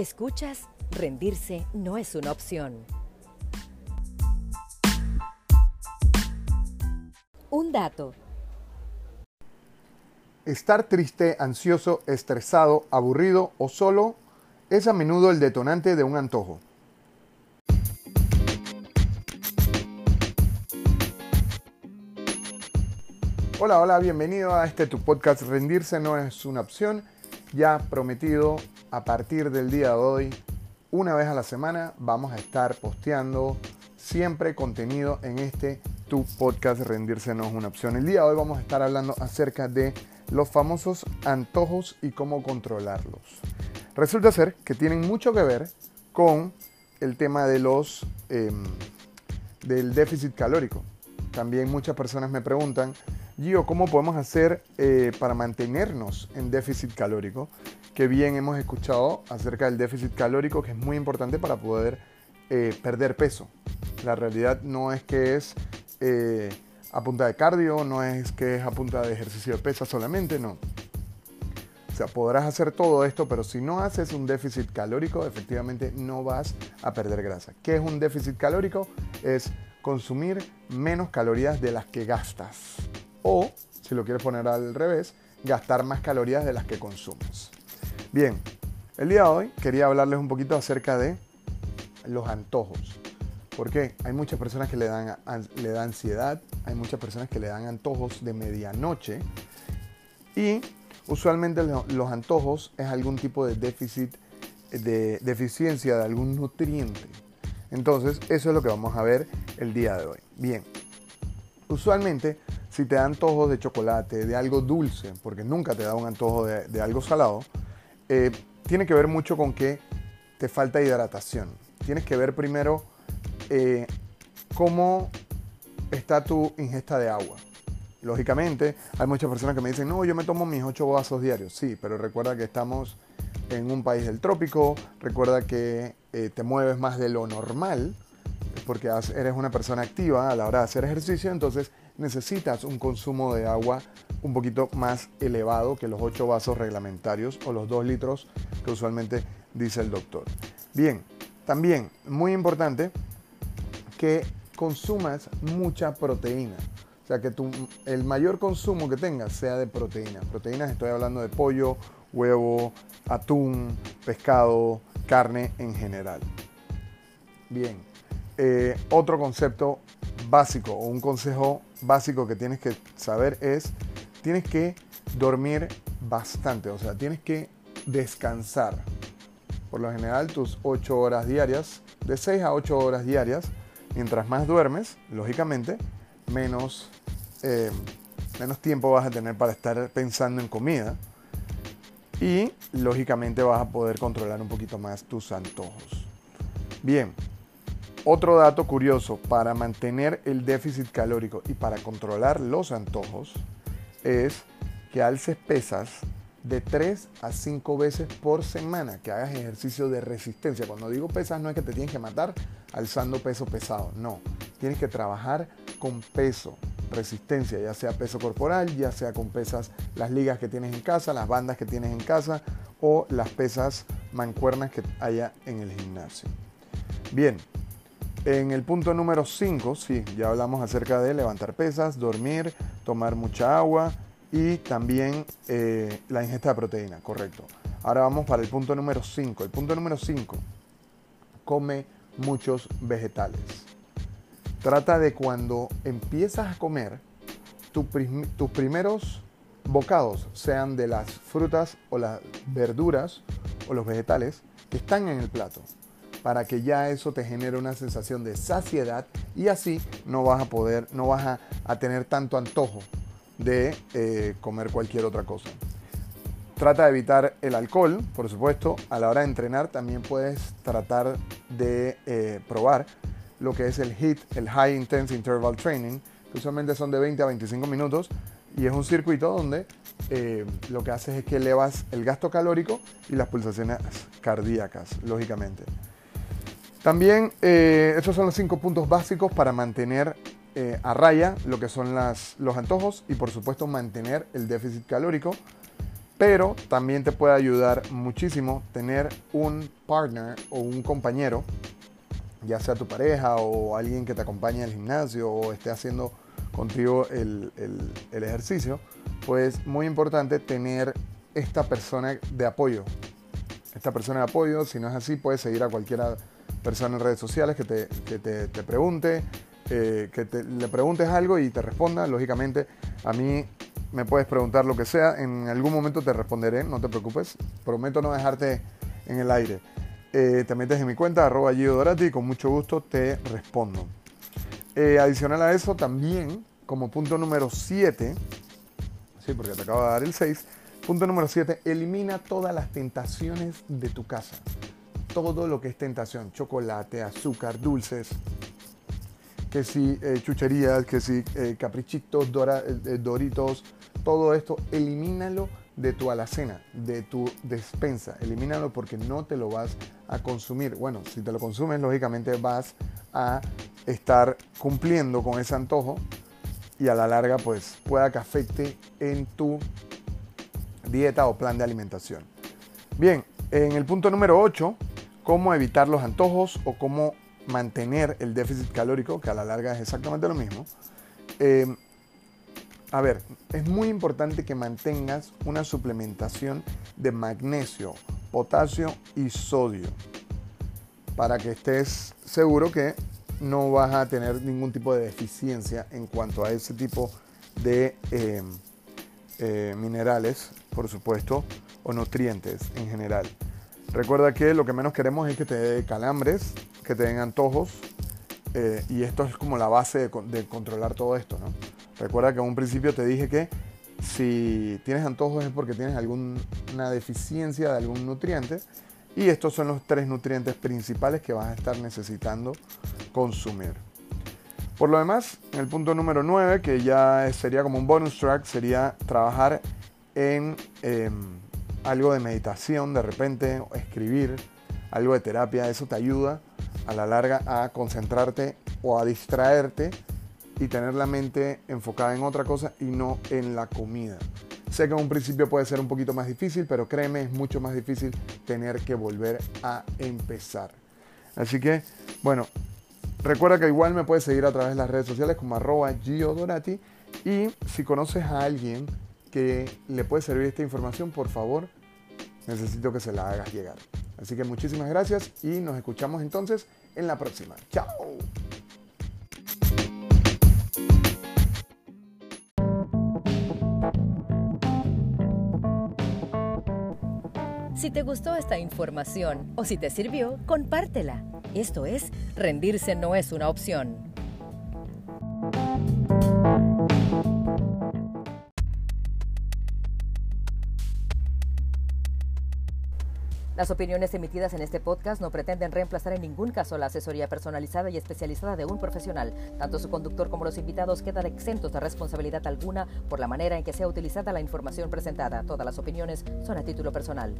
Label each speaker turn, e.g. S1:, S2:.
S1: Escuchas, rendirse no es una opción. Un dato.
S2: Estar triste, ansioso, estresado, aburrido o solo es a menudo el detonante de un antojo. Hola, hola, bienvenido a este tu podcast Rendirse no es una opción. Ya prometido a partir del día de hoy, una vez a la semana, vamos a estar posteando siempre contenido en este tu podcast Rendirse no es una opción. El día de hoy vamos a estar hablando acerca de los famosos antojos y cómo controlarlos. Resulta ser que tienen mucho que ver con el tema de los, em, del déficit calórico. También muchas personas me preguntan, Gio, ¿cómo podemos hacer eh, para mantenernos en déficit calórico? Que bien hemos escuchado acerca del déficit calórico, que es muy importante para poder eh, perder peso. La realidad no es que es eh, a punta de cardio, no es que es a punta de ejercicio de pesa solamente, no. O sea, podrás hacer todo esto, pero si no haces un déficit calórico, efectivamente no vas a perder grasa. ¿Qué es un déficit calórico? Es consumir menos calorías de las que gastas. O, si lo quieres poner al revés, gastar más calorías de las que consumes. Bien, el día de hoy quería hablarles un poquito acerca de los antojos. Porque hay muchas personas que le dan, le ansiedad, hay muchas personas que le dan antojos de medianoche y usualmente los antojos es algún tipo de déficit, de deficiencia de algún nutriente. Entonces, eso es lo que vamos a ver el día de hoy. Bien, usualmente si te dan antojos de chocolate, de algo dulce, porque nunca te da un antojo de, algo salado, eh, tiene que ver mucho con que te falta hidratación. Tienes que ver primero eh, cómo está tu ingesta de agua. Lógicamente, hay muchas personas que me dicen, no, yo me tomo mis 8 vasos diarios. Sí, pero recuerda que estamos en un país del trópico, recuerda que eh, te mueves más de lo normal, porque eres una persona activa a la hora de hacer ejercicio, entonces necesitas un consumo de agua un poquito más elevado que los 8 vasos reglamentarios o los 2 litros que usualmente dice el doctor. Bien, también muy importante que consumas mucha proteína. O sea, que el mayor consumo que tengas sea de proteínas. Proteínas, estoy hablando de pollo, huevo, atún, pescado, carne en general. Bien, eh, otro concepto básico o un consejo básico que tienes que saber es, tienes que dormir bastante, o sea, tienes que descansar. Por lo general, tus 8 horas diarias, de 6 a 8 horas diarias, mientras más duermes, lógicamente, menos, eh, menos tiempo vas a tener para estar pensando en comida. Y lógicamente vas a poder controlar un poquito más tus antojos. Bien, otro dato curioso para mantener el déficit calórico y para controlar los antojos es que alces pesas de 3 a 5 veces por semana, que hagas ejercicio de resistencia. Cuando digo pesas no es que te tienes que matar alzando peso pesado, no. Tienes que trabajar con peso, resistencia, ya sea peso corporal, ya sea con pesas, las ligas que tienes en casa, las bandas que tienes en casa o las pesas mancuernas que haya en el gimnasio. Bien, en el punto número 5, sí, ya hablamos acerca de levantar pesas, dormir, tomar mucha agua y también eh, la ingesta de proteína, correcto. Ahora vamos para el punto número 5. El punto número 5, come muchos vegetales. Trata de cuando empiezas a comer, tus primeros bocados sean de las frutas o las verduras o los vegetales que están en el plato para que ya eso te genere una sensación de saciedad y así no vas a poder, no vas a, tener tanto antojo de eh, comer cualquier otra cosa. Trata de evitar el alcohol, por supuesto. A la hora de entrenar también puedes tratar de eh, probar lo que es el HIIT, el High Intense Interval Training, que usualmente son de 20 a 25 minutos y es un circuito donde eh, lo que haces es que elevas el gasto calórico y las pulsaciones cardíacas, lógicamente. También eh, estos son los cinco puntos básicos para mantener eh, a raya lo que son los antojos y por supuesto mantener el déficit calórico. Pero también te puede ayudar muchísimo tener un partner o un compañero, ya sea tu pareja o alguien que te acompañe al gimnasio o esté haciendo contigo el, el ejercicio, pues muy importante tener esta persona de apoyo. Esta persona de apoyo, si no es así, puedes seguir a cualquiera persona en redes sociales que te, que te, te pregunte, eh, que te, le preguntes algo y te responda. Lógicamente, a mí me puedes preguntar lo que sea, en algún momento te responderé, no te preocupes. Prometo no dejarte en el aire. Eh, te metes en mi cuenta, arroba Gio Dorati, y con mucho gusto te respondo. Eh, adicional a eso, también, como punto número 7, sí, porque te acabo de dar el 6, punto número 7, elimina todas las tentaciones de tu casa todo lo que es tentación, chocolate, azúcar, dulces, que si eh, chucherías, que si eh, caprichitos, eh, doritos, todo esto, elimínalo de tu alacena, de tu despensa, elimínalo porque no te lo vas a consumir. Bueno, si te lo consumes, lógicamente vas a estar cumpliendo con ese antojo y a la larga pues pueda que afecte en tu dieta o plan de alimentación. Bien, en el punto número 8 cómo evitar los antojos o cómo mantener el déficit calórico, que a la larga es exactamente lo mismo. Eh, a ver, es muy importante que mantengas una suplementación de magnesio, potasio y sodio para que estés seguro que no vas a tener ningún tipo de deficiencia en cuanto a ese tipo de eh, eh, minerales, por supuesto, o nutrientes en general. Recuerda que lo que menos queremos es que te dé calambres, que te den antojos, eh, y esto es como la base de, controlar todo esto, ¿no? Recuerda que en un principio te dije que si tienes antojos es porque tienes alguna deficiencia de algún nutriente, y estos son los tres nutrientes principales que vas a estar necesitando consumir. Por lo demás, el punto número 9, que ya sería como un bonus track, sería trabajar en... Em, algo de meditación de repente, escribir, algo de terapia, eso te ayuda a la larga a concentrarte o a distraerte y tener la mente enfocada en otra cosa y no en la comida. Sé que en un principio puede ser un poquito más difícil, pero créeme, es mucho más difícil tener que volver a empezar. Así que, bueno, recuerda que igual me puedes seguir a través de las redes sociales como arroba Dorati y si conoces a alguien que le puede servir esta información, por favor, necesito que se la hagas llegar. Así que muchísimas gracias y nos escuchamos entonces en la próxima. Chao.
S1: Si te gustó esta información o si te sirvió, compártela. Esto es, rendirse no es una opción. Las opiniones emitidas en este podcast no pretenden reemplazar en ningún caso la asesoría personalizada y especializada de un profesional. Tanto su conductor como los invitados quedan exentos de responsabilidad alguna por la manera en que sea utilizada la información presentada. Todas las opiniones son a título personal.